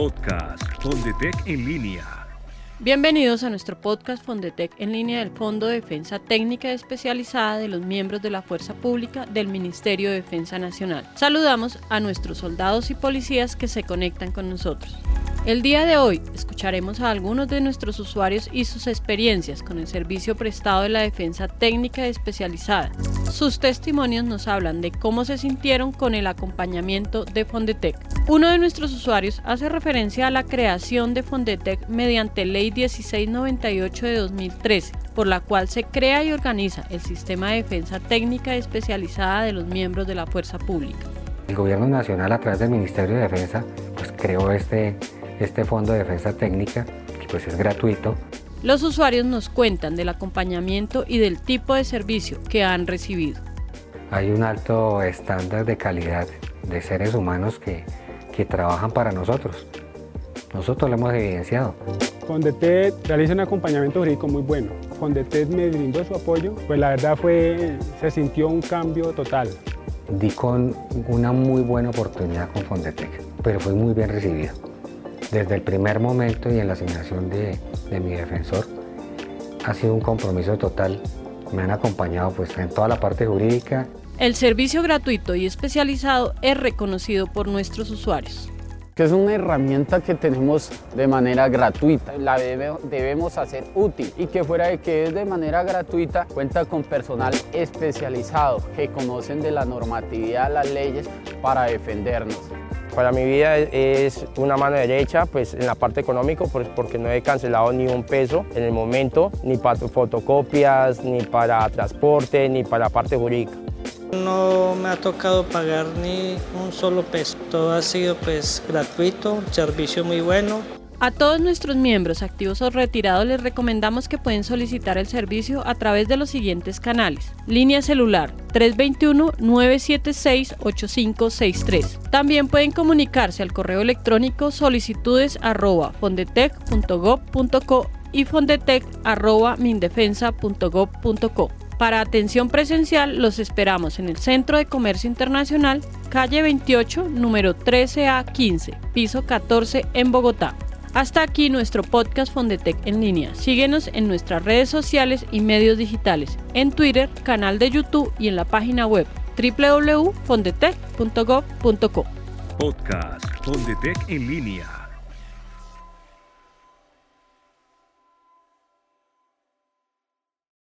Podcast Fondetec en línea. Bienvenidos a nuestro podcast Fondetec en línea del Fondo de Defensa Técnica Especializada de los miembros de la Fuerza Pública del Ministerio de Defensa Nacional. Saludamos a nuestros soldados y policías que se conectan con nosotros. El día de hoy escucharemos a algunos de nuestros usuarios y sus experiencias con el servicio prestado de la defensa técnica especializada. Sus testimonios nos hablan de cómo se sintieron con el acompañamiento de Fondetec. Uno de nuestros usuarios hace referencia a la creación de Fondetec mediante Ley 1698 de 2013, por la cual se crea y organiza el sistema de defensa técnica especializada de los miembros de la fuerza pública. El gobierno nacional a través del Ministerio de Defensa pues creó este este fondo de defensa técnica, que pues es gratuito. Los usuarios nos cuentan del acompañamiento y del tipo de servicio que han recibido. Hay un alto estándar de calidad de seres humanos que, que trabajan para nosotros. Nosotros lo hemos evidenciado. Fondetet realiza un acompañamiento jurídico muy bueno. Fondetet me brindó su apoyo, pues la verdad fue, se sintió un cambio total. Di con una muy buena oportunidad con Fondetec, pero fue muy bien recibido desde el primer momento y en la asignación de, mi defensor ha sido un compromiso total. Me han acompañado pues en toda la parte jurídica. El servicio gratuito y especializado es reconocido por nuestros usuarios que es una herramienta que tenemos de manera gratuita, la debemos hacer útil y que fuera de que es de manera gratuita, cuenta con personal especializado que conocen de la normatividad, las leyes para defendernos. Para mi vida es una mano derecha, pues en la parte económica, pues porque no he cancelado ni un peso en el momento, ni para fotocopias, ni para transporte, ni para parte jurídica. No me ha tocado pagar ni un solo peso, todo ha sido pues gratuito, servicio muy bueno. A todos nuestros miembros activos o retirados les recomendamos que pueden solicitar el servicio a través de los siguientes canales. Línea celular 321-976-8563. También pueden comunicarse al correo electrónico solicitudes y fondetec Para atención presencial los esperamos en el Centro de Comercio Internacional, calle 28, número 13A15, piso 14 en Bogotá. Hasta aquí nuestro podcast Fondetec en línea. Síguenos en nuestras redes sociales y medios digitales, en Twitter, canal de YouTube y en la página web www.fondetec.gov.co. Podcast Fondetec en línea.